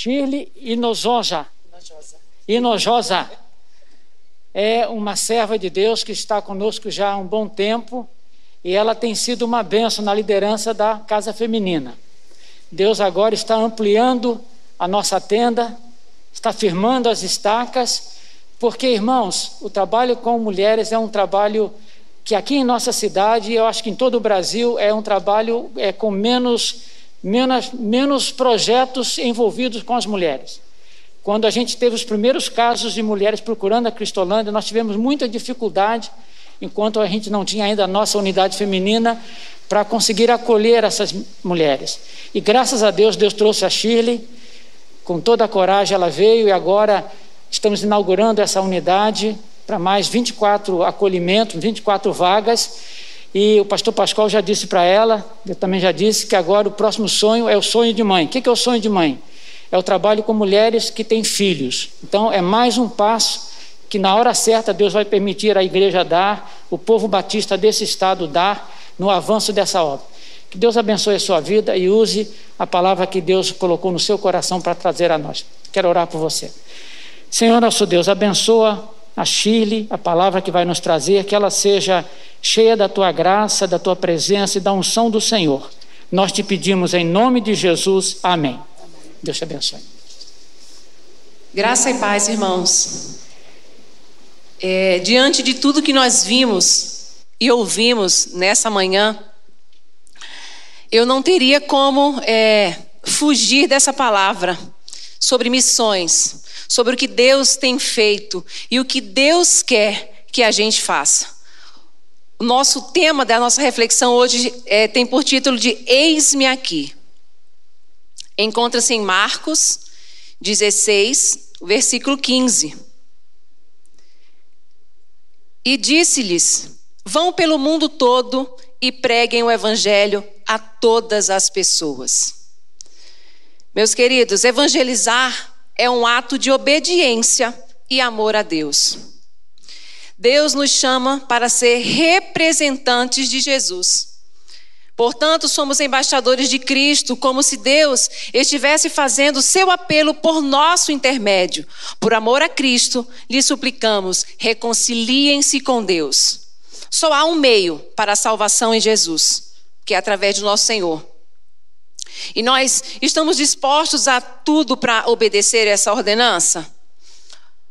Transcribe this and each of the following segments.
Shirley Inojosa. Inojosa. É uma serva de Deus que está conosco já há um bom tempo e ela tem sido uma benção na liderança da Casa Feminina. Deus agora está ampliando a nossa tenda, está firmando as estacas, porque, irmãos, o trabalho com mulheres é um trabalho que aqui em nossa cidade, eu acho que em todo o Brasil, é um trabalho é, com menos, menos, menos projetos envolvidos com as mulheres. Quando a gente teve os primeiros casos de mulheres procurando a Cristolândia, nós tivemos muita dificuldade, enquanto a gente não tinha ainda a nossa unidade feminina, para conseguir acolher essas mulheres. E graças a Deus, Deus trouxe a Shirley, com toda a coragem ela veio e agora estamos inaugurando essa unidade para mais 24 acolhimentos, 24 vagas. E o pastor Pascoal já disse para ela, eu também já disse, que agora o próximo sonho é o sonho de mãe. O que é o sonho de mãe? É o trabalho com mulheres que têm filhos. Então, é mais um passo que, na hora certa, Deus vai permitir a igreja dar, o povo batista desse estado dar, no avanço dessa obra. Que Deus abençoe a sua vida e use a palavra que Deus colocou no seu coração para trazer a nós. Quero orar por você. Senhor nosso Deus, abençoa a Chile, a palavra que vai nos trazer, que ela seja cheia da tua graça, da tua presença e da unção do Senhor. Nós te pedimos em nome de Jesus. Amém. Deus te abençoe. Graça e paz, irmãos. É, diante de tudo que nós vimos e ouvimos nessa manhã, eu não teria como é, fugir dessa palavra sobre missões sobre o que Deus tem feito e o que Deus quer que a gente faça. O nosso tema da nossa reflexão hoje é, tem por título de Eis-me aqui. Encontra-se em Marcos 16, versículo 15. E disse-lhes: Vão pelo mundo todo e preguem o evangelho a todas as pessoas. Meus queridos, evangelizar é um ato de obediência e amor a Deus. Deus nos chama para ser representantes de Jesus. Portanto, somos embaixadores de Cristo, como se Deus estivesse fazendo seu apelo por nosso intermédio. Por amor a Cristo, lhe suplicamos: reconciliem-se com Deus. Só há um meio para a salvação em Jesus, que é através do nosso Senhor. E nós estamos dispostos a tudo para obedecer essa ordenança?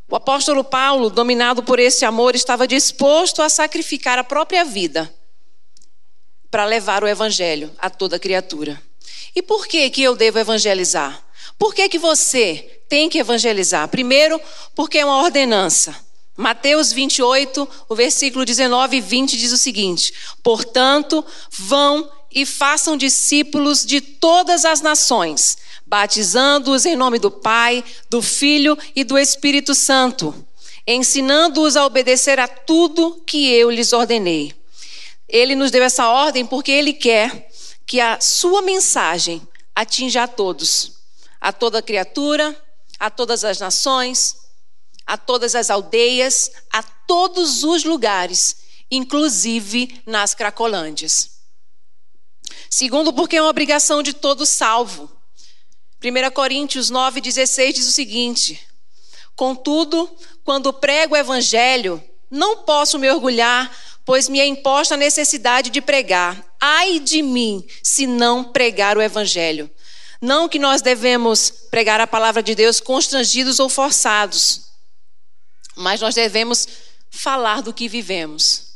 O apóstolo Paulo, dominado por esse amor, estava disposto a sacrificar a própria vida para levar o evangelho a toda criatura. E por que que eu devo evangelizar? Por que que você tem que evangelizar? Primeiro, porque é uma ordenança. Mateus 28, o versículo 19 e 20 diz o seguinte: Portanto, vão e façam discípulos de todas as nações, batizando-os em nome do Pai, do Filho e do Espírito Santo, ensinando-os a obedecer a tudo que eu lhes ordenei. Ele nos deu essa ordem porque ele quer que a sua mensagem atinja a todos, a toda criatura, a todas as nações, a todas as aldeias, a todos os lugares, inclusive nas Cracolândias. Segundo, porque é uma obrigação de todo salvo. 1 Coríntios 9,16 diz o seguinte: Contudo, quando prego o evangelho, não posso me orgulhar, pois me é imposta a necessidade de pregar. Ai de mim, se não pregar o evangelho. Não que nós devemos pregar a palavra de Deus constrangidos ou forçados, mas nós devemos falar do que vivemos.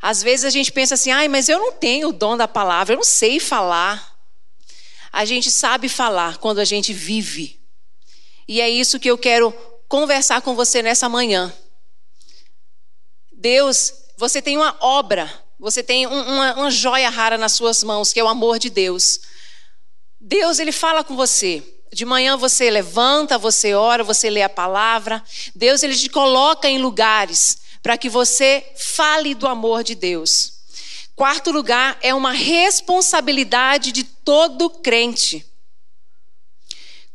Às vezes a gente pensa assim, ai, mas eu não tenho o dom da palavra, eu não sei falar. A gente sabe falar quando a gente vive. E é isso que eu quero conversar com você nessa manhã. Deus, você tem uma obra, você tem uma, uma joia rara nas suas mãos, que é o amor de Deus. Deus, Ele fala com você. De manhã você levanta, você ora, você lê a palavra. Deus, Ele te coloca em lugares para que você fale do amor de Deus. Quarto lugar é uma responsabilidade de todo crente.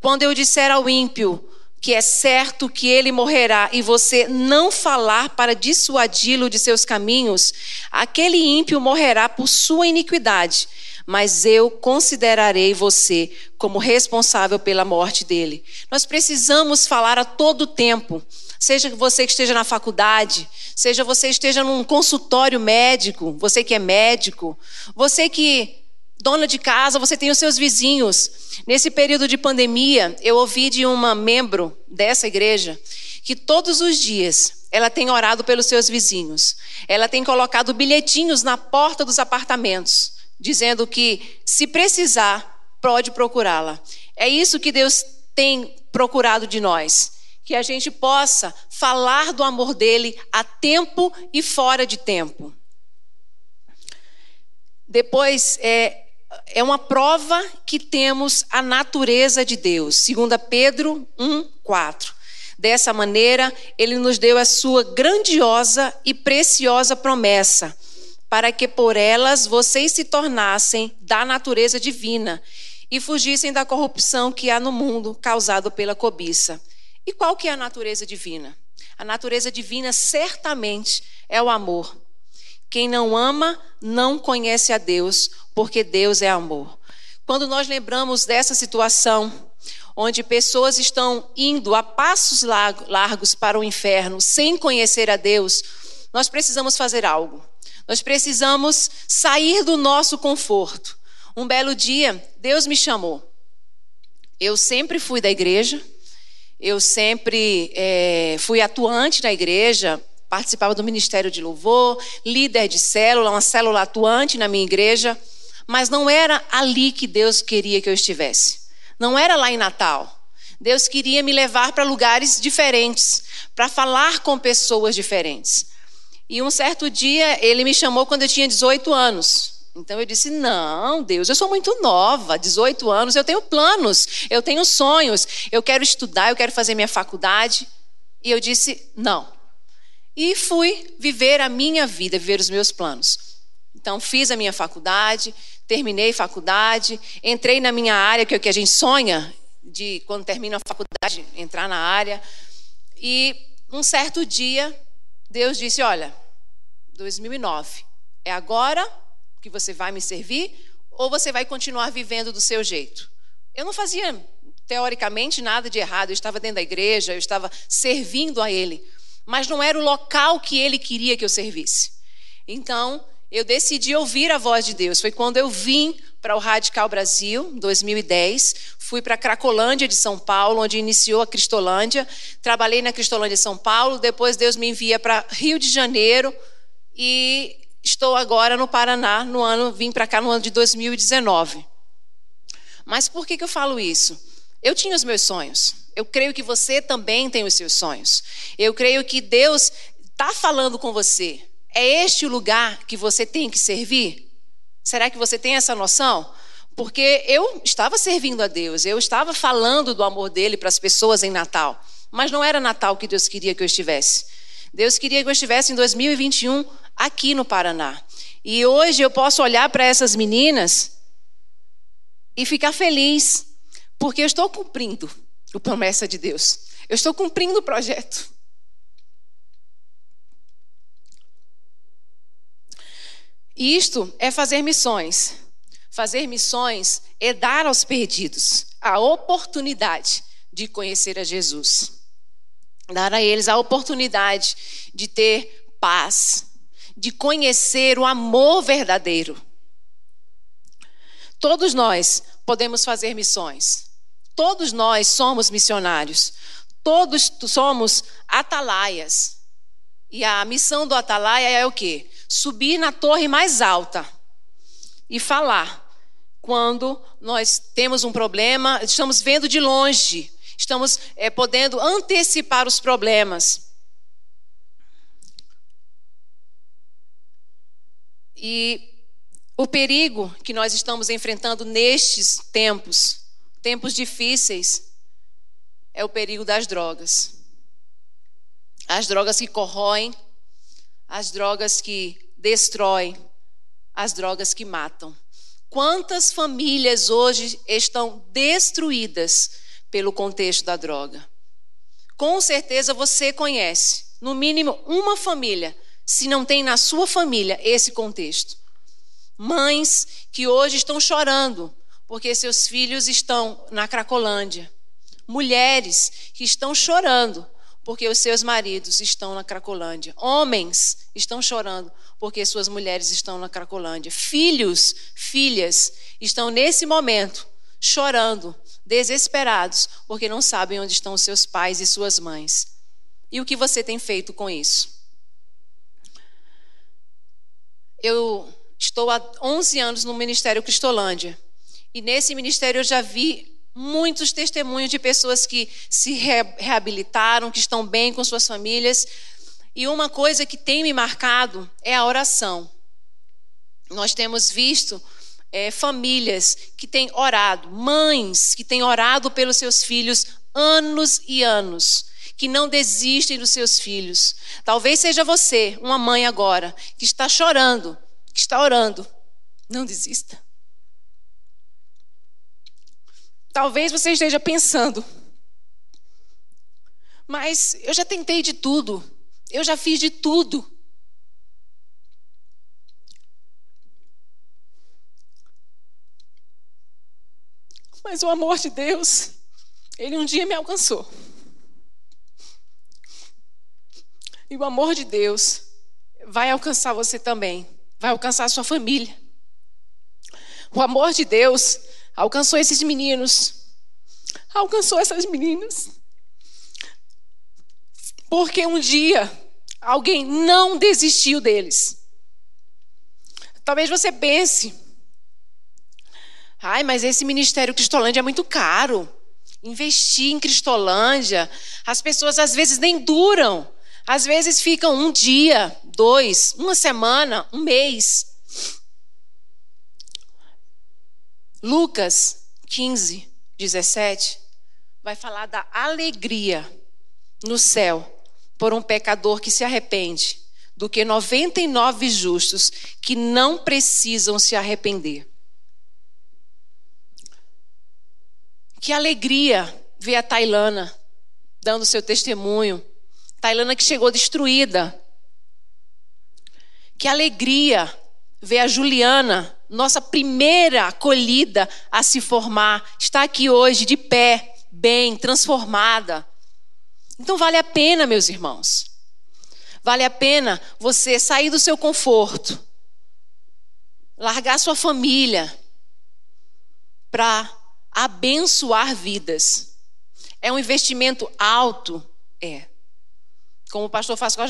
Quando eu disser ao ímpio que é certo que ele morrerá e você não falar para dissuadi-lo de seus caminhos, aquele ímpio morrerá por sua iniquidade, mas eu considerarei você como responsável pela morte dele. Nós precisamos falar a todo tempo. Seja você que esteja na faculdade, seja você esteja num consultório médico, você que é médico, você que dona de casa, você tem os seus vizinhos. Nesse período de pandemia, eu ouvi de uma membro dessa igreja que todos os dias ela tem orado pelos seus vizinhos. Ela tem colocado bilhetinhos na porta dos apartamentos, dizendo que se precisar, pode procurá-la. É isso que Deus tem procurado de nós. Que a gente possa falar do amor dele a tempo e fora de tempo. Depois, é, é uma prova que temos a natureza de Deus. 2 Pedro 1, 4. Dessa maneira, ele nos deu a sua grandiosa e preciosa promessa, para que por elas vocês se tornassem da natureza divina e fugissem da corrupção que há no mundo causado pela cobiça. E qual que é a natureza divina? A natureza divina certamente é o amor. Quem não ama não conhece a Deus, porque Deus é amor. Quando nós lembramos dessa situação, onde pessoas estão indo a passos largos para o inferno sem conhecer a Deus, nós precisamos fazer algo. Nós precisamos sair do nosso conforto. Um belo dia, Deus me chamou. Eu sempre fui da igreja, eu sempre é, fui atuante na igreja, participava do ministério de louvor, líder de célula, uma célula atuante na minha igreja. Mas não era ali que Deus queria que eu estivesse. Não era lá em Natal. Deus queria me levar para lugares diferentes, para falar com pessoas diferentes. E um certo dia ele me chamou quando eu tinha 18 anos. Então eu disse: Não, Deus, eu sou muito nova, 18 anos, eu tenho planos, eu tenho sonhos, eu quero estudar, eu quero fazer minha faculdade. E eu disse: Não. E fui viver a minha vida, viver os meus planos. Então fiz a minha faculdade, terminei faculdade, entrei na minha área, que é o que a gente sonha de quando termina a faculdade, entrar na área. E um certo dia, Deus disse: Olha, 2009, é agora que você vai me servir ou você vai continuar vivendo do seu jeito? Eu não fazia, teoricamente, nada de errado, eu estava dentro da igreja, eu estava servindo a Ele, mas não era o local que Ele queria que eu servisse. Então, eu decidi ouvir a voz de Deus. Foi quando eu vim para o Radical Brasil, em 2010. Fui para a Cracolândia de São Paulo, onde iniciou a Cristolândia. Trabalhei na Cristolândia de São Paulo. Depois Deus me envia para Rio de Janeiro. E estou agora no Paraná, no ano, vim para cá no ano de 2019. Mas por que, que eu falo isso? Eu tinha os meus sonhos. Eu creio que você também tem os seus sonhos. Eu creio que Deus está falando com você. É este o lugar que você tem que servir? Será que você tem essa noção? Porque eu estava servindo a Deus, eu estava falando do amor dele para as pessoas em Natal, mas não era Natal que Deus queria que eu estivesse. Deus queria que eu estivesse em 2021 aqui no Paraná. E hoje eu posso olhar para essas meninas e ficar feliz, porque eu estou cumprindo a promessa de Deus. Eu estou cumprindo o projeto. Isto é fazer missões. Fazer missões é dar aos perdidos a oportunidade de conhecer a Jesus. Dar a eles a oportunidade de ter paz, de conhecer o amor verdadeiro. Todos nós podemos fazer missões. Todos nós somos missionários. Todos somos atalaias. E a missão do atalaia é o quê? subir na torre mais alta e falar quando nós temos um problema, estamos vendo de longe, estamos é, podendo antecipar os problemas. E o perigo que nós estamos enfrentando nestes tempos, tempos difíceis, é o perigo das drogas. As drogas que corroem, as drogas que destroem, as drogas que matam. Quantas famílias hoje estão destruídas pelo contexto da droga? com certeza você conhece, no mínimo uma família, se não tem na sua família esse contexto. Mães que hoje estão chorando porque seus filhos estão na Cracolândia. Mulheres que estão chorando porque os seus maridos estão na Cracolândia. Homens estão chorando porque suas mulheres estão na Cracolândia. Filhos, filhas estão nesse momento chorando, desesperados, porque não sabem onde estão seus pais e suas mães. E o que você tem feito com isso? Eu estou há 11 anos no Ministério Cristolândia. E nesse ministério eu já vi muitos testemunhos de pessoas que se reabilitaram, que estão bem com suas famílias. E uma coisa que tem me marcado é a oração. Nós temos visto é, famílias que têm orado, mães que têm orado pelos seus filhos anos e anos, que não desistem dos seus filhos. Talvez seja você, uma mãe agora, que está chorando, que está orando. Não desista. Talvez você esteja pensando, mas eu já tentei de tudo, eu já fiz de tudo. Mas o amor de Deus, ele um dia me alcançou. E o amor de Deus vai alcançar você também, vai alcançar a sua família. O amor de Deus alcançou esses meninos, alcançou essas meninas. Porque um dia alguém não desistiu deles. Talvez você pense, ai, mas esse ministério Cristolândia é muito caro. Investir em Cristolândia, as pessoas às vezes nem duram. Às vezes ficam um dia, dois, uma semana, um mês. Lucas 15, 17 vai falar da alegria no céu por um pecador que se arrepende, do que 99 justos que não precisam se arrepender. Que alegria ver a Tailana dando seu testemunho. Tailana que chegou destruída. Que alegria ver a Juliana nossa primeira acolhida a se formar, está aqui hoje de pé, bem, transformada. Então vale a pena, meus irmãos. Vale a pena você sair do seu conforto, largar sua família para abençoar vidas. É um investimento alto? É. Como o pastor Pascoal,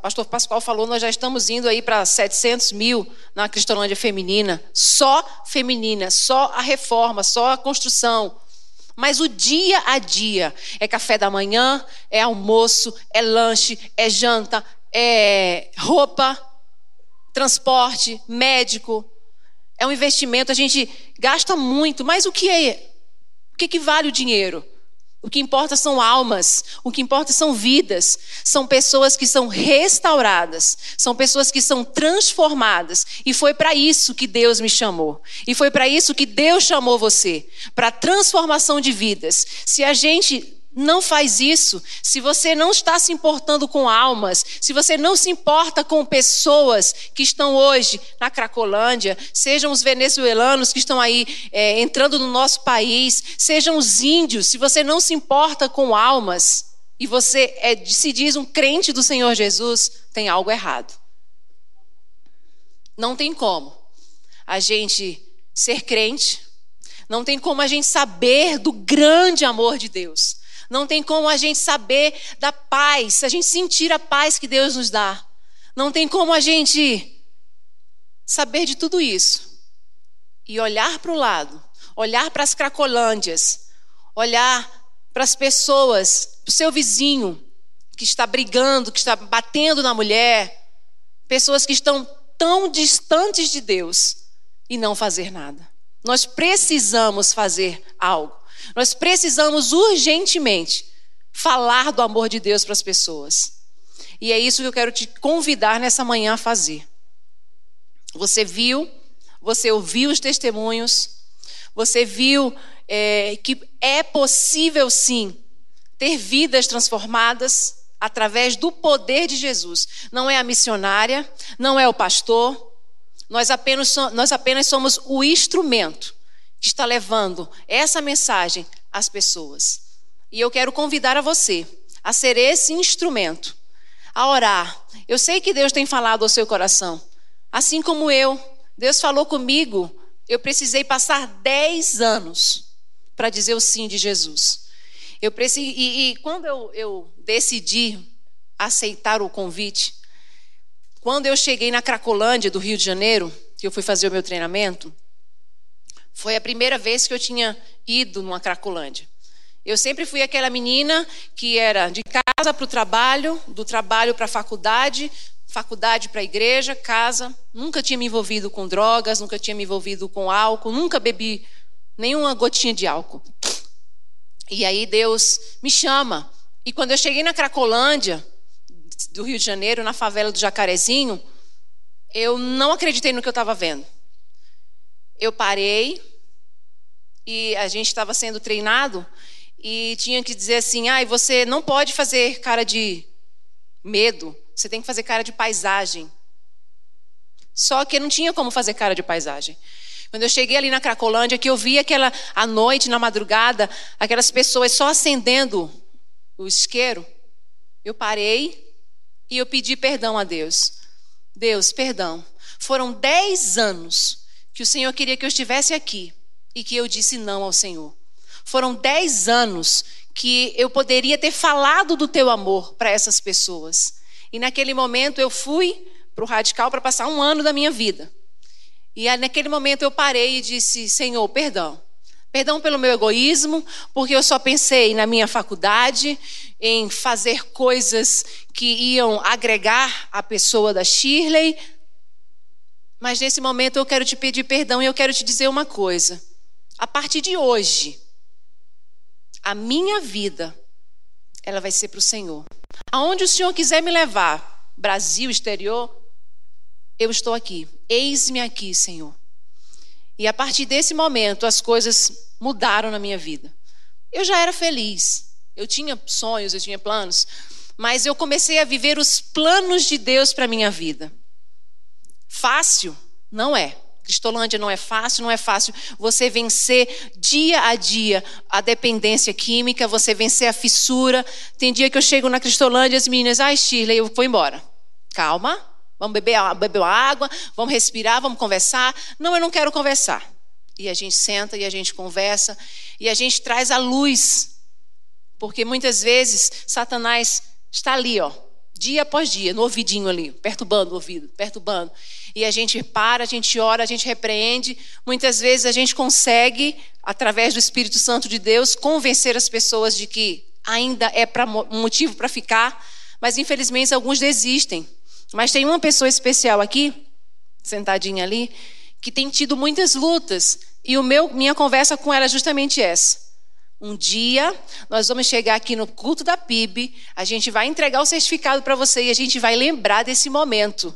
pastor Pascoal falou, nós já estamos indo aí para 700 mil na Cristolândia feminina, só feminina, só a reforma, só a construção. Mas o dia a dia é café da manhã, é almoço, é lanche, é janta, é roupa, transporte, médico. É um investimento, a gente gasta muito, mas o que é? O que, que vale o dinheiro? O que importa são almas, o que importa são vidas, são pessoas que são restauradas, são pessoas que são transformadas. E foi para isso que Deus me chamou. E foi para isso que Deus chamou você para transformação de vidas. Se a gente não faz isso, se você não está se importando com almas, se você não se importa com pessoas que estão hoje na Cracolândia, sejam os venezuelanos que estão aí é, entrando no nosso país, sejam os índios, se você não se importa com almas e você é, se diz um crente do Senhor Jesus, tem algo errado. Não tem como a gente ser crente, não tem como a gente saber do grande amor de Deus não tem como a gente saber da paz, a gente sentir a paz que Deus nos dá. Não tem como a gente saber de tudo isso e olhar para o lado, olhar para as cracolândias, olhar para as pessoas, para o seu vizinho que está brigando, que está batendo na mulher, pessoas que estão tão distantes de Deus e não fazer nada. Nós precisamos fazer algo. Nós precisamos urgentemente falar do amor de Deus para as pessoas. E é isso que eu quero te convidar nessa manhã a fazer. Você viu, você ouviu os testemunhos, você viu é, que é possível sim ter vidas transformadas através do poder de Jesus. Não é a missionária, não é o pastor, nós apenas, nós apenas somos o instrumento está levando essa mensagem às pessoas. E eu quero convidar a você a ser esse instrumento, a orar. Eu sei que Deus tem falado ao seu coração, assim como eu. Deus falou comigo, eu precisei passar 10 anos para dizer o sim de Jesus. Eu preciso, e, e quando eu, eu decidi aceitar o convite, quando eu cheguei na Cracolândia do Rio de Janeiro, que eu fui fazer o meu treinamento, foi a primeira vez que eu tinha ido numa Cracolândia. Eu sempre fui aquela menina que era de casa para o trabalho, do trabalho para a faculdade, faculdade para a igreja, casa. Nunca tinha me envolvido com drogas, nunca tinha me envolvido com álcool, nunca bebi nenhuma gotinha de álcool. E aí Deus me chama. E quando eu cheguei na Cracolândia, do Rio de Janeiro, na favela do Jacarezinho, eu não acreditei no que eu estava vendo. Eu parei e a gente estava sendo treinado e tinha que dizer assim: ah, você não pode fazer cara de medo, você tem que fazer cara de paisagem. Só que não tinha como fazer cara de paisagem. Quando eu cheguei ali na Cracolândia, que eu vi aquela à noite, na madrugada, aquelas pessoas só acendendo o isqueiro, eu parei e eu pedi perdão a Deus. Deus, perdão. Foram dez anos que o Senhor queria que eu estivesse aqui e que eu disse não ao Senhor. Foram dez anos que eu poderia ter falado do teu amor para essas pessoas. E naquele momento eu fui para o radical para passar um ano da minha vida. E naquele momento eu parei e disse: Senhor, perdão. Perdão pelo meu egoísmo, porque eu só pensei na minha faculdade, em fazer coisas que iam agregar a pessoa da Shirley. Mas nesse momento eu quero te pedir perdão e eu quero te dizer uma coisa. A partir de hoje, a minha vida, ela vai ser para o Senhor. Aonde o Senhor quiser me levar, Brasil, exterior, eu estou aqui. Eis-me aqui, Senhor. E a partir desse momento, as coisas mudaram na minha vida. Eu já era feliz. Eu tinha sonhos, eu tinha planos, mas eu comecei a viver os planos de Deus para minha vida. Fácil? Não é. Cristolândia não é fácil, não é fácil você vencer dia a dia a dependência química, você vencer a fissura. Tem dia que eu chego na Cristolândia e as meninas, ai, Shirley, eu vou embora. Calma, vamos beber, beber água, vamos respirar, vamos conversar. Não, eu não quero conversar. E a gente senta e a gente conversa e a gente traz a luz. Porque muitas vezes Satanás está ali, ó, dia após dia, no ouvidinho ali, perturbando o ouvido, perturbando. E a gente para, a gente ora, a gente repreende. Muitas vezes a gente consegue, através do Espírito Santo de Deus, convencer as pessoas de que ainda é pra, um motivo para ficar, mas infelizmente alguns desistem. Mas tem uma pessoa especial aqui, sentadinha ali, que tem tido muitas lutas, e o meu, minha conversa com ela é justamente essa. Um dia nós vamos chegar aqui no culto da PIB, a gente vai entregar o certificado para você e a gente vai lembrar desse momento.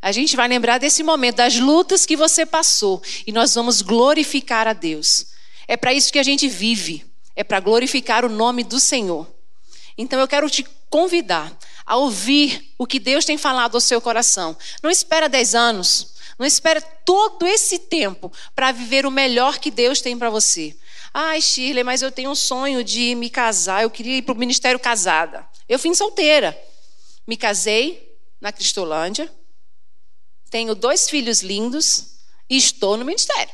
A gente vai lembrar desse momento, das lutas que você passou, e nós vamos glorificar a Deus. É para isso que a gente vive, é para glorificar o nome do Senhor. Então eu quero te convidar a ouvir o que Deus tem falado ao seu coração. Não espera dez anos, não espera todo esse tempo para viver o melhor que Deus tem para você. Ai, Shirley, mas eu tenho um sonho de me casar, eu queria ir para o ministério casada. Eu fui solteira. Me casei na Cristolândia, tenho dois filhos lindos e estou no ministério.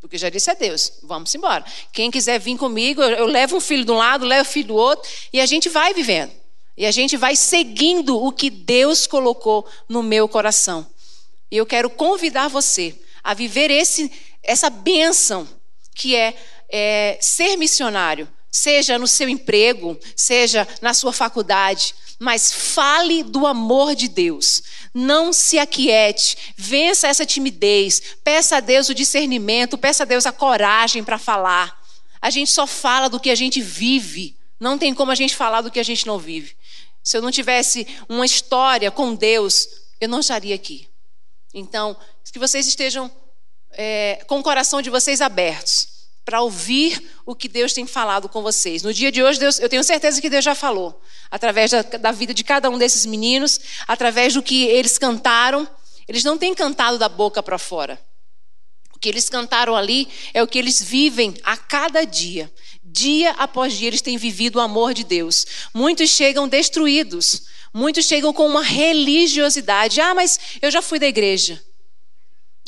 Porque já disse a Deus, vamos embora. Quem quiser vir comigo, eu levo um filho de um lado, levo o filho do outro, e a gente vai vivendo. E a gente vai seguindo o que Deus colocou no meu coração. E eu quero convidar você a viver esse, essa bênção que é, é ser missionário, seja no seu emprego, seja na sua faculdade, mas fale do amor de Deus. Não se aquiete, vença essa timidez, peça a Deus o discernimento, peça a Deus a coragem para falar. A gente só fala do que a gente vive, não tem como a gente falar do que a gente não vive. Se eu não tivesse uma história com Deus, eu não estaria aqui. Então, que vocês estejam é, com o coração de vocês abertos para ouvir o que Deus tem falado com vocês. No dia de hoje, Deus, eu tenho certeza que Deus já falou, através da, da vida de cada um desses meninos, através do que eles cantaram. Eles não têm cantado da boca para fora. O que eles cantaram ali é o que eles vivem a cada dia. Dia após dia, eles têm vivido o amor de Deus. Muitos chegam destruídos, muitos chegam com uma religiosidade. Ah, mas eu já fui da igreja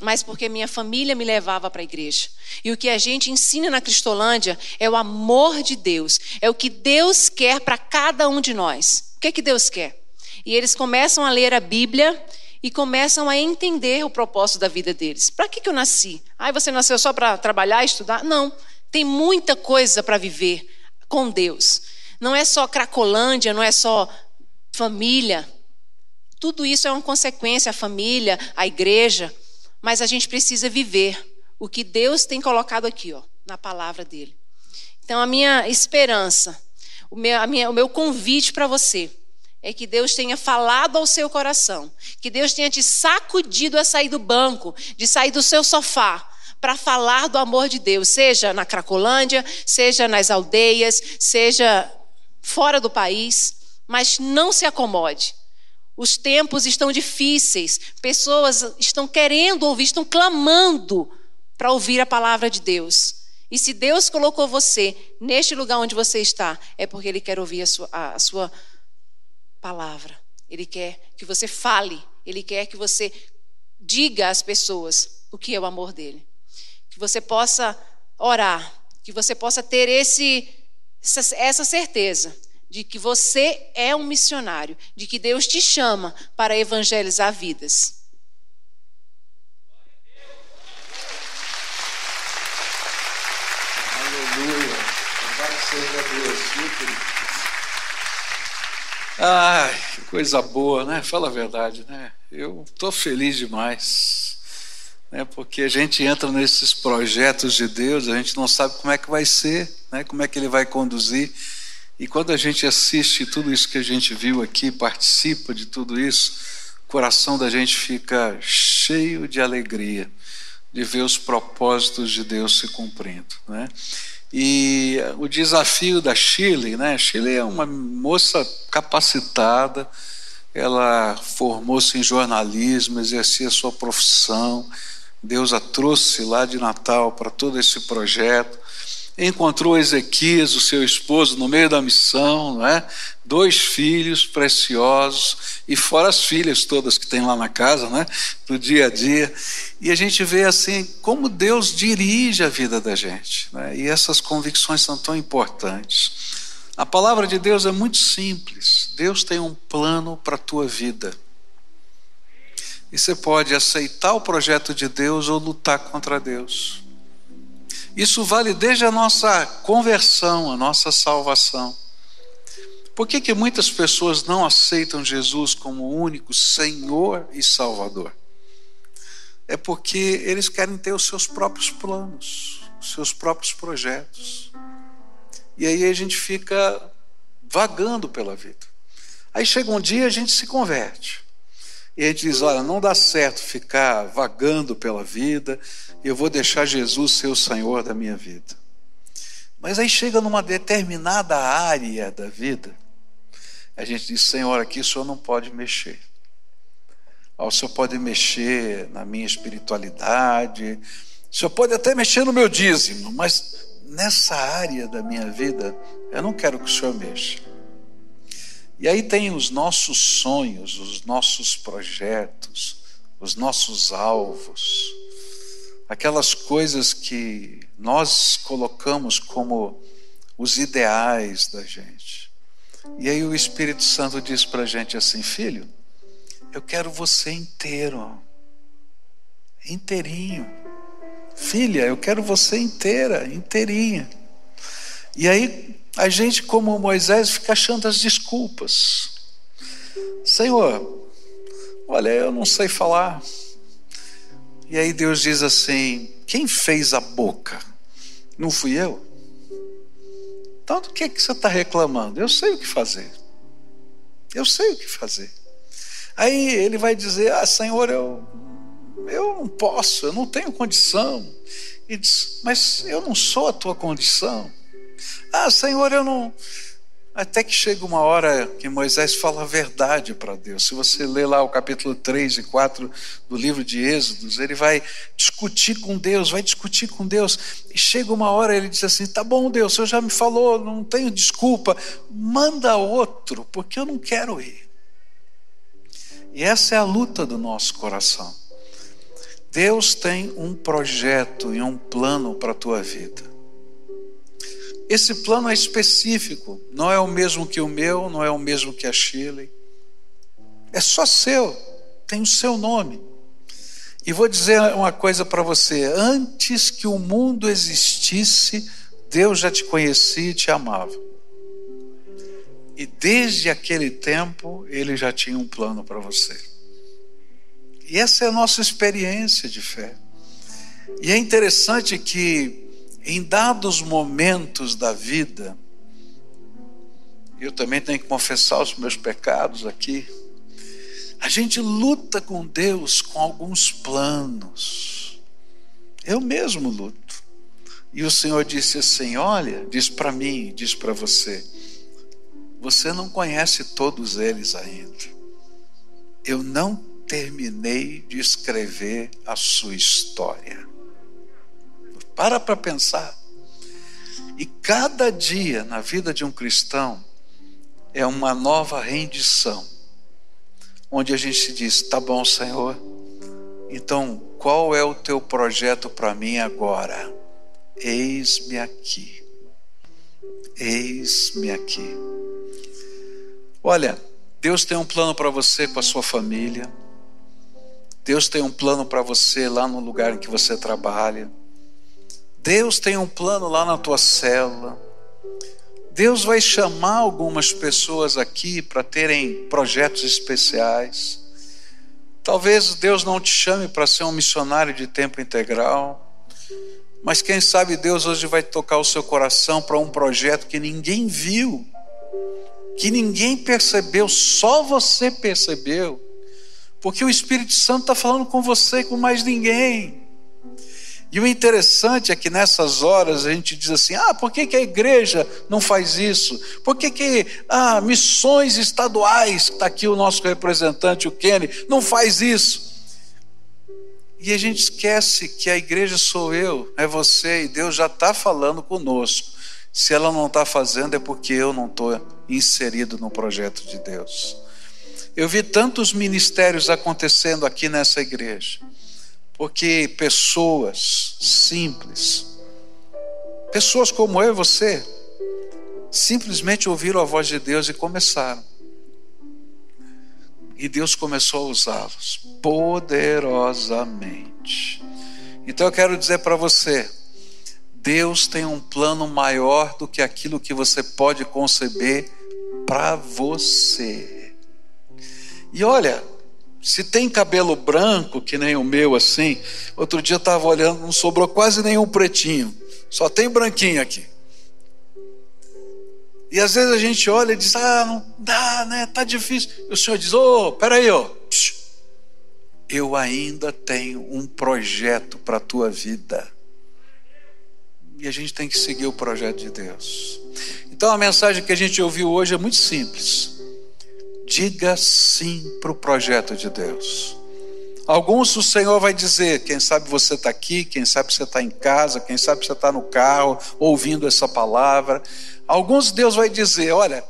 mas porque minha família me levava para a igreja. E o que a gente ensina na Cristolândia é o amor de Deus, é o que Deus quer para cada um de nós. O que é que Deus quer? E eles começam a ler a Bíblia e começam a entender o propósito da vida deles. Para que, que eu nasci? Ah, você nasceu só para trabalhar, estudar? Não. Tem muita coisa para viver com Deus. Não é só Cracolândia, não é só família. Tudo isso é uma consequência, a família, a igreja mas a gente precisa viver o que Deus tem colocado aqui, ó, na palavra dele. Então, a minha esperança, o meu, minha, o meu convite para você é que Deus tenha falado ao seu coração, que Deus tenha te sacudido a sair do banco, de sair do seu sofá, para falar do amor de Deus, seja na Cracolândia, seja nas aldeias, seja fora do país, mas não se acomode. Os tempos estão difíceis, pessoas estão querendo ouvir, estão clamando para ouvir a palavra de Deus. E se Deus colocou você neste lugar onde você está, é porque Ele quer ouvir a sua, a, sua palavra. Ele quer que você fale, Ele quer que você diga às pessoas o que é o amor dele. Que você possa orar, que você possa ter esse, essa certeza de que você é um missionário, de que Deus te chama para evangelizar vidas. Aleluia. Seja Deus, Ai, que coisa boa, né? Fala a verdade, né? Eu estou feliz demais, né? Porque a gente entra nesses projetos de Deus, a gente não sabe como é que vai ser, né? Como é que Ele vai conduzir. E quando a gente assiste tudo isso que a gente viu aqui, participa de tudo isso, o coração da gente fica cheio de alegria de ver os propósitos de Deus se cumprindo, né? E o desafio da Chile, né? Chile é uma moça capacitada, ela formou-se em jornalismo, exercia sua profissão. Deus a trouxe lá de Natal para todo esse projeto encontrou Ezequias, o seu esposo, no meio da missão, não é? dois filhos preciosos, e fora as filhas todas que tem lá na casa, né? no dia a dia. E a gente vê assim como Deus dirige a vida da gente, né? e essas convicções são tão importantes. A palavra de Deus é muito simples. Deus tem um plano para a tua vida. E você pode aceitar o projeto de Deus ou lutar contra Deus. Isso vale desde a nossa conversão, a nossa salvação. Por que, que muitas pessoas não aceitam Jesus como único Senhor e Salvador? É porque eles querem ter os seus próprios planos, os seus próprios projetos. E aí a gente fica vagando pela vida. Aí chega um dia a gente se converte. E a gente diz: olha, não dá certo ficar vagando pela vida, eu vou deixar Jesus ser o Senhor da minha vida. Mas aí chega numa determinada área da vida, a gente diz: Senhor, aqui o Senhor não pode mexer. O Senhor pode mexer na minha espiritualidade, o Senhor pode até mexer no meu dízimo, mas nessa área da minha vida, eu não quero que o Senhor mexa. E aí tem os nossos sonhos, os nossos projetos, os nossos alvos, aquelas coisas que nós colocamos como os ideais da gente. E aí o Espírito Santo diz para a gente assim: filho, eu quero você inteiro, inteirinho. Filha, eu quero você inteira, inteirinha. E aí a gente, como Moisés, fica achando as desculpas. Senhor, olha, eu não sei falar. E aí Deus diz assim: quem fez a boca? Não fui eu? Então do que, é que você está reclamando? Eu sei o que fazer. Eu sei o que fazer. Aí ele vai dizer: Ah, Senhor, eu, eu não posso, eu não tenho condição. e diz: Mas eu não sou a tua condição. Ah, Senhor, eu não. Até que chega uma hora que Moisés fala a verdade para Deus. Se você ler lá o capítulo 3 e 4 do livro de Êxodos, ele vai discutir com Deus, vai discutir com Deus. E chega uma hora ele diz assim: Tá bom, Deus, o senhor já me falou, não tenho desculpa, manda outro, porque eu não quero ir. E essa é a luta do nosso coração. Deus tem um projeto e um plano para a tua vida. Esse plano é específico, não é o mesmo que o meu, não é o mesmo que a Shirley. É só seu, tem o seu nome. E vou dizer uma coisa para você: antes que o mundo existisse, Deus já te conhecia e te amava. E desde aquele tempo, Ele já tinha um plano para você. E essa é a nossa experiência de fé. E é interessante que em dados momentos da vida, eu também tenho que confessar os meus pecados aqui. A gente luta com Deus com alguns planos. Eu mesmo luto. E o Senhor disse assim: Olha, diz para mim, diz para você, você não conhece todos eles ainda. Eu não terminei de escrever a sua história. Para para pensar. E cada dia na vida de um cristão é uma nova rendição, onde a gente se diz: tá bom, Senhor, então qual é o teu projeto para mim agora? Eis-me aqui. Eis-me aqui. Olha, Deus tem um plano para você com a sua família. Deus tem um plano para você lá no lugar em que você trabalha. Deus tem um plano lá na tua célula. Deus vai chamar algumas pessoas aqui para terem projetos especiais. Talvez Deus não te chame para ser um missionário de tempo integral, mas quem sabe Deus hoje vai tocar o seu coração para um projeto que ninguém viu, que ninguém percebeu, só você percebeu, porque o Espírito Santo está falando com você, com mais ninguém. E o interessante é que nessas horas a gente diz assim: ah, por que, que a igreja não faz isso? Por que, que ah, missões estaduais, está aqui o nosso representante, o Kenny, não faz isso? E a gente esquece que a igreja sou eu, é você, e Deus já está falando conosco. Se ela não está fazendo, é porque eu não estou inserido no projeto de Deus. Eu vi tantos ministérios acontecendo aqui nessa igreja porque pessoas simples, pessoas como eu e você, simplesmente ouviram a voz de Deus e começaram. E Deus começou a usá-los poderosamente. Então eu quero dizer para você: Deus tem um plano maior do que aquilo que você pode conceber para você. E olha, se tem cabelo branco, que nem o meu assim, outro dia estava olhando, não sobrou quase nenhum pretinho, só tem branquinho aqui. E às vezes a gente olha e diz: Ah, não dá, né? Tá difícil. E o Senhor diz: Ô, oh, peraí, ó. Eu ainda tenho um projeto para a tua vida. E a gente tem que seguir o projeto de Deus. Então a mensagem que a gente ouviu hoje é muito simples. Diga sim para o projeto de Deus. Alguns o Senhor vai dizer, quem sabe você está aqui, quem sabe você está em casa, quem sabe você está no carro ouvindo essa palavra. Alguns Deus vai dizer: olha,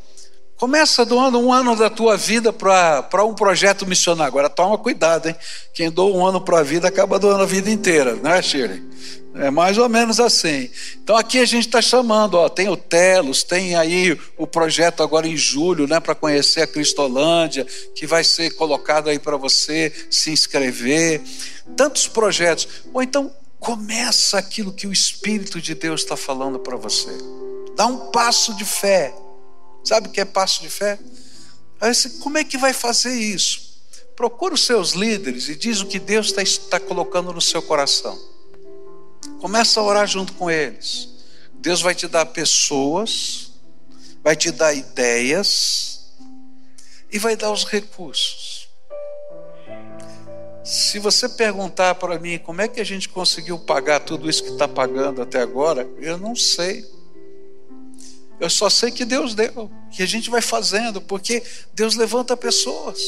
começa doando um ano da tua vida para um projeto missionário. Agora toma cuidado, hein? Quem doa um ano para a vida acaba doando a vida inteira, não é, Shirley? É mais ou menos assim. Então aqui a gente está chamando, ó, tem o Telos, tem aí o projeto agora em julho, né, para conhecer a Cristolândia, que vai ser colocado aí para você se inscrever. Tantos projetos. Ou então começa aquilo que o Espírito de Deus está falando para você. Dá um passo de fé. Sabe o que é passo de fé? Aí você, como é que vai fazer isso? Procura os seus líderes e diz o que Deus está, está colocando no seu coração. Começa a orar junto com eles. Deus vai te dar pessoas, vai te dar ideias e vai dar os recursos. Se você perguntar para mim como é que a gente conseguiu pagar tudo isso que está pagando até agora, eu não sei. Eu só sei que Deus deu, que a gente vai fazendo, porque Deus levanta pessoas.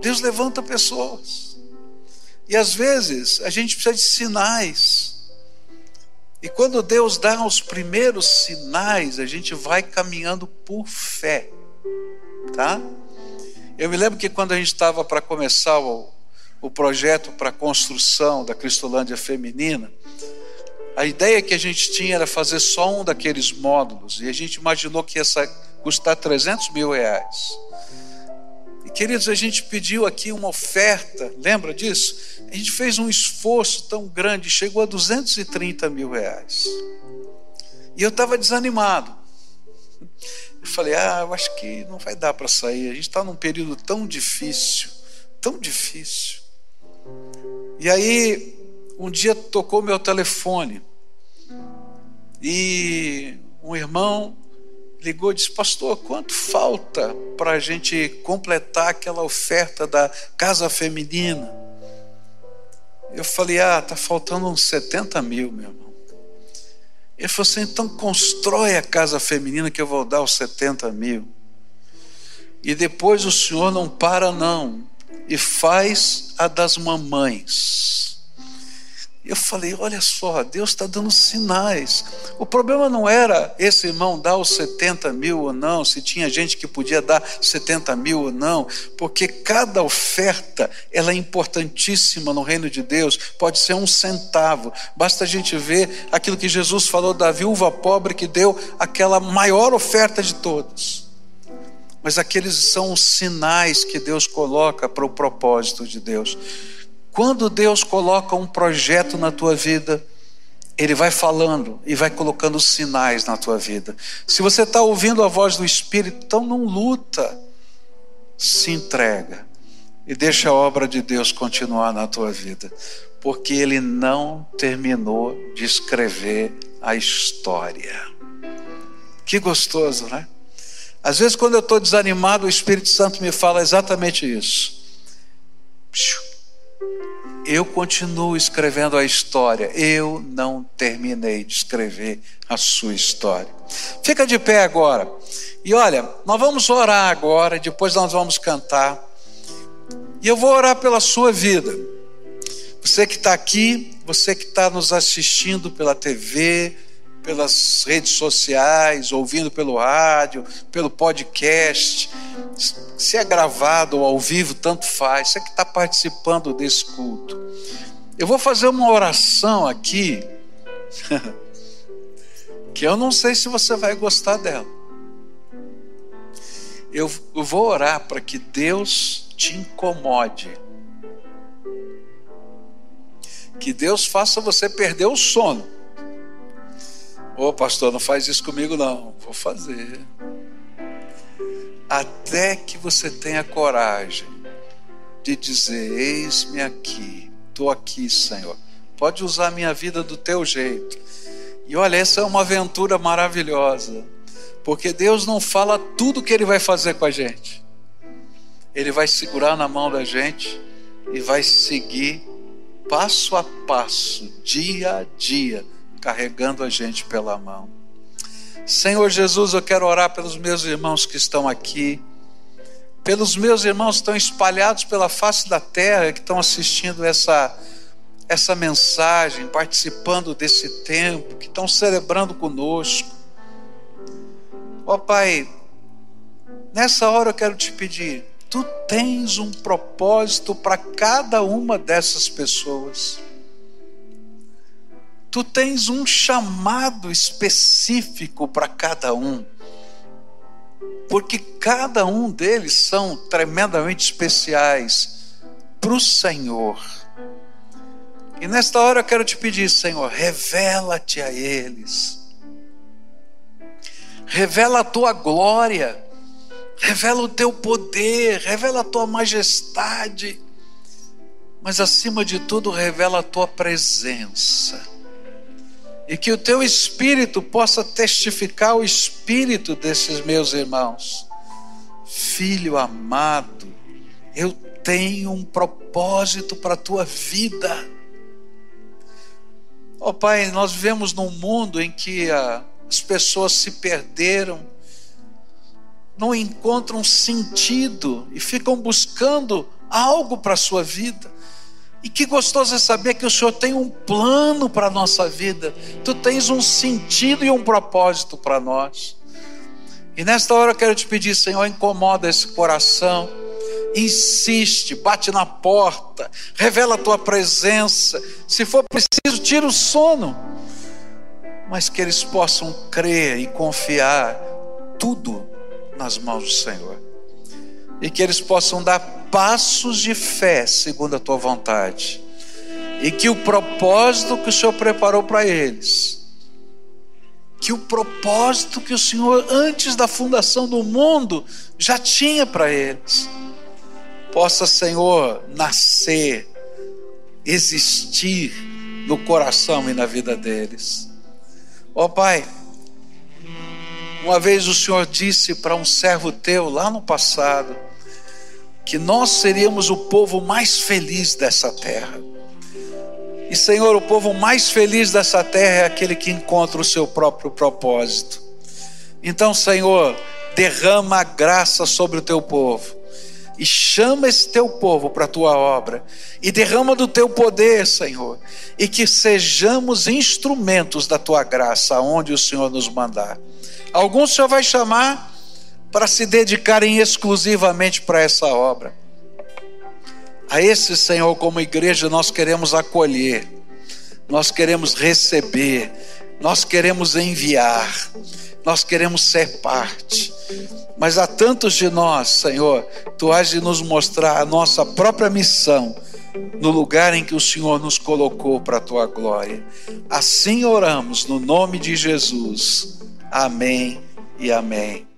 Deus levanta pessoas. E às vezes a gente precisa de sinais. E quando Deus dá os primeiros sinais, a gente vai caminhando por fé. Tá? Eu me lembro que quando a gente estava para começar o, o projeto para a construção da Cristolândia Feminina, a ideia que a gente tinha era fazer só um daqueles módulos, e a gente imaginou que ia custar 300 mil reais. E queridos, a gente pediu aqui uma oferta, lembra disso? A gente fez um esforço tão grande, chegou a 230 mil reais. E eu estava desanimado. Eu falei, ah, eu acho que não vai dar para sair. A gente está num período tão difícil, tão difícil. E aí, um dia tocou meu telefone e um irmão ligou e disse: Pastor, quanto falta para a gente completar aquela oferta da casa feminina? Eu falei: Ah, está faltando uns 70 mil, meu irmão. Ele falou assim: então constrói a casa feminina que eu vou dar os 70 mil. E depois o senhor não para, não, e faz a das mamães. Eu falei: olha só, Deus está dando sinais. O problema não era esse irmão dar os 70 mil ou não, se tinha gente que podia dar 70 mil ou não, porque cada oferta ela é importantíssima no reino de Deus. Pode ser um centavo, basta a gente ver aquilo que Jesus falou da viúva pobre que deu aquela maior oferta de todas. Mas aqueles são os sinais que Deus coloca para o propósito de Deus. Quando Deus coloca um projeto na tua vida, Ele vai falando e vai colocando sinais na tua vida. Se você está ouvindo a voz do Espírito, então não luta, se entrega e deixa a obra de Deus continuar na tua vida, porque Ele não terminou de escrever a história. Que gostoso, né? Às vezes, quando eu estou desanimado, o Espírito Santo me fala exatamente isso eu continuo escrevendo a história, eu não terminei de escrever a sua história. Fica de pé agora. E olha, nós vamos orar agora, depois nós vamos cantar. E eu vou orar pela sua vida. Você que está aqui, você que está nos assistindo pela TV, pelas redes sociais, ouvindo pelo rádio, pelo podcast, se é gravado ou ao vivo, tanto faz, você que está participando desse culto. Eu vou fazer uma oração aqui, que eu não sei se você vai gostar dela. Eu, vou orar para que Deus te incomode. Que Deus faça você perder o sono. Ô oh, pastor, não faz isso comigo, não. Vou fazer. Até que você tenha coragem de dizer: Eis-me aqui, estou aqui, Senhor. Pode usar minha vida do teu jeito. E olha, essa é uma aventura maravilhosa, porque Deus não fala tudo que Ele vai fazer com a gente. Ele vai segurar na mão da gente e vai seguir passo a passo, dia a dia carregando a gente pela mão. Senhor Jesus, eu quero orar pelos meus irmãos que estão aqui, pelos meus irmãos que estão espalhados pela face da terra, que estão assistindo essa, essa mensagem, participando desse tempo, que estão celebrando conosco. Ó oh, Pai, nessa hora eu quero te pedir, tu tens um propósito para cada uma dessas pessoas tu tens um chamado específico para cada um, porque cada um deles são tremendamente especiais para o Senhor. E nesta hora eu quero te pedir, Senhor, revela-te a eles, revela a tua glória, revela o teu poder, revela a tua majestade, mas acima de tudo, revela a tua presença e que o teu espírito possa testificar o espírito desses meus irmãos. Filho amado, eu tem um propósito para a tua vida. Ó oh, Pai, nós vivemos num mundo em que a, as pessoas se perderam, não encontram sentido e ficam buscando algo para a sua vida. E que gostoso é saber que o Senhor tem um plano para a nossa vida, tu tens um sentido e um propósito para nós. E nesta hora eu quero te pedir, Senhor, incomoda esse coração, insiste, bate na porta, revela a tua presença. Se for preciso, tira o sono, mas que eles possam crer e confiar tudo nas mãos do Senhor, e que eles possam dar passos de fé segundo a tua vontade, e que o propósito que o Senhor preparou para eles que o propósito que o Senhor, antes da fundação do mundo, já tinha para eles, possa, Senhor, nascer, existir no coração e na vida deles. Ó oh, Pai, uma vez o Senhor disse para um servo teu lá no passado, que nós seríamos o povo mais feliz dessa terra. E Senhor, o povo mais feliz dessa terra é aquele que encontra o seu próprio propósito. Então, Senhor, derrama a graça sobre o teu povo e chama esse teu povo para a tua obra e derrama do teu poder, Senhor, e que sejamos instrumentos da tua graça aonde o Senhor nos mandar. Alguns o Senhor vai chamar para se dedicarem exclusivamente para essa obra. A esse Senhor, como igreja, nós queremos acolher, nós queremos receber, nós queremos enviar, nós queremos ser parte. Mas há tantos de nós, Senhor, tu has de nos mostrar a nossa própria missão no lugar em que o Senhor nos colocou para a tua glória. Assim oramos no nome de Jesus. Amém e amém.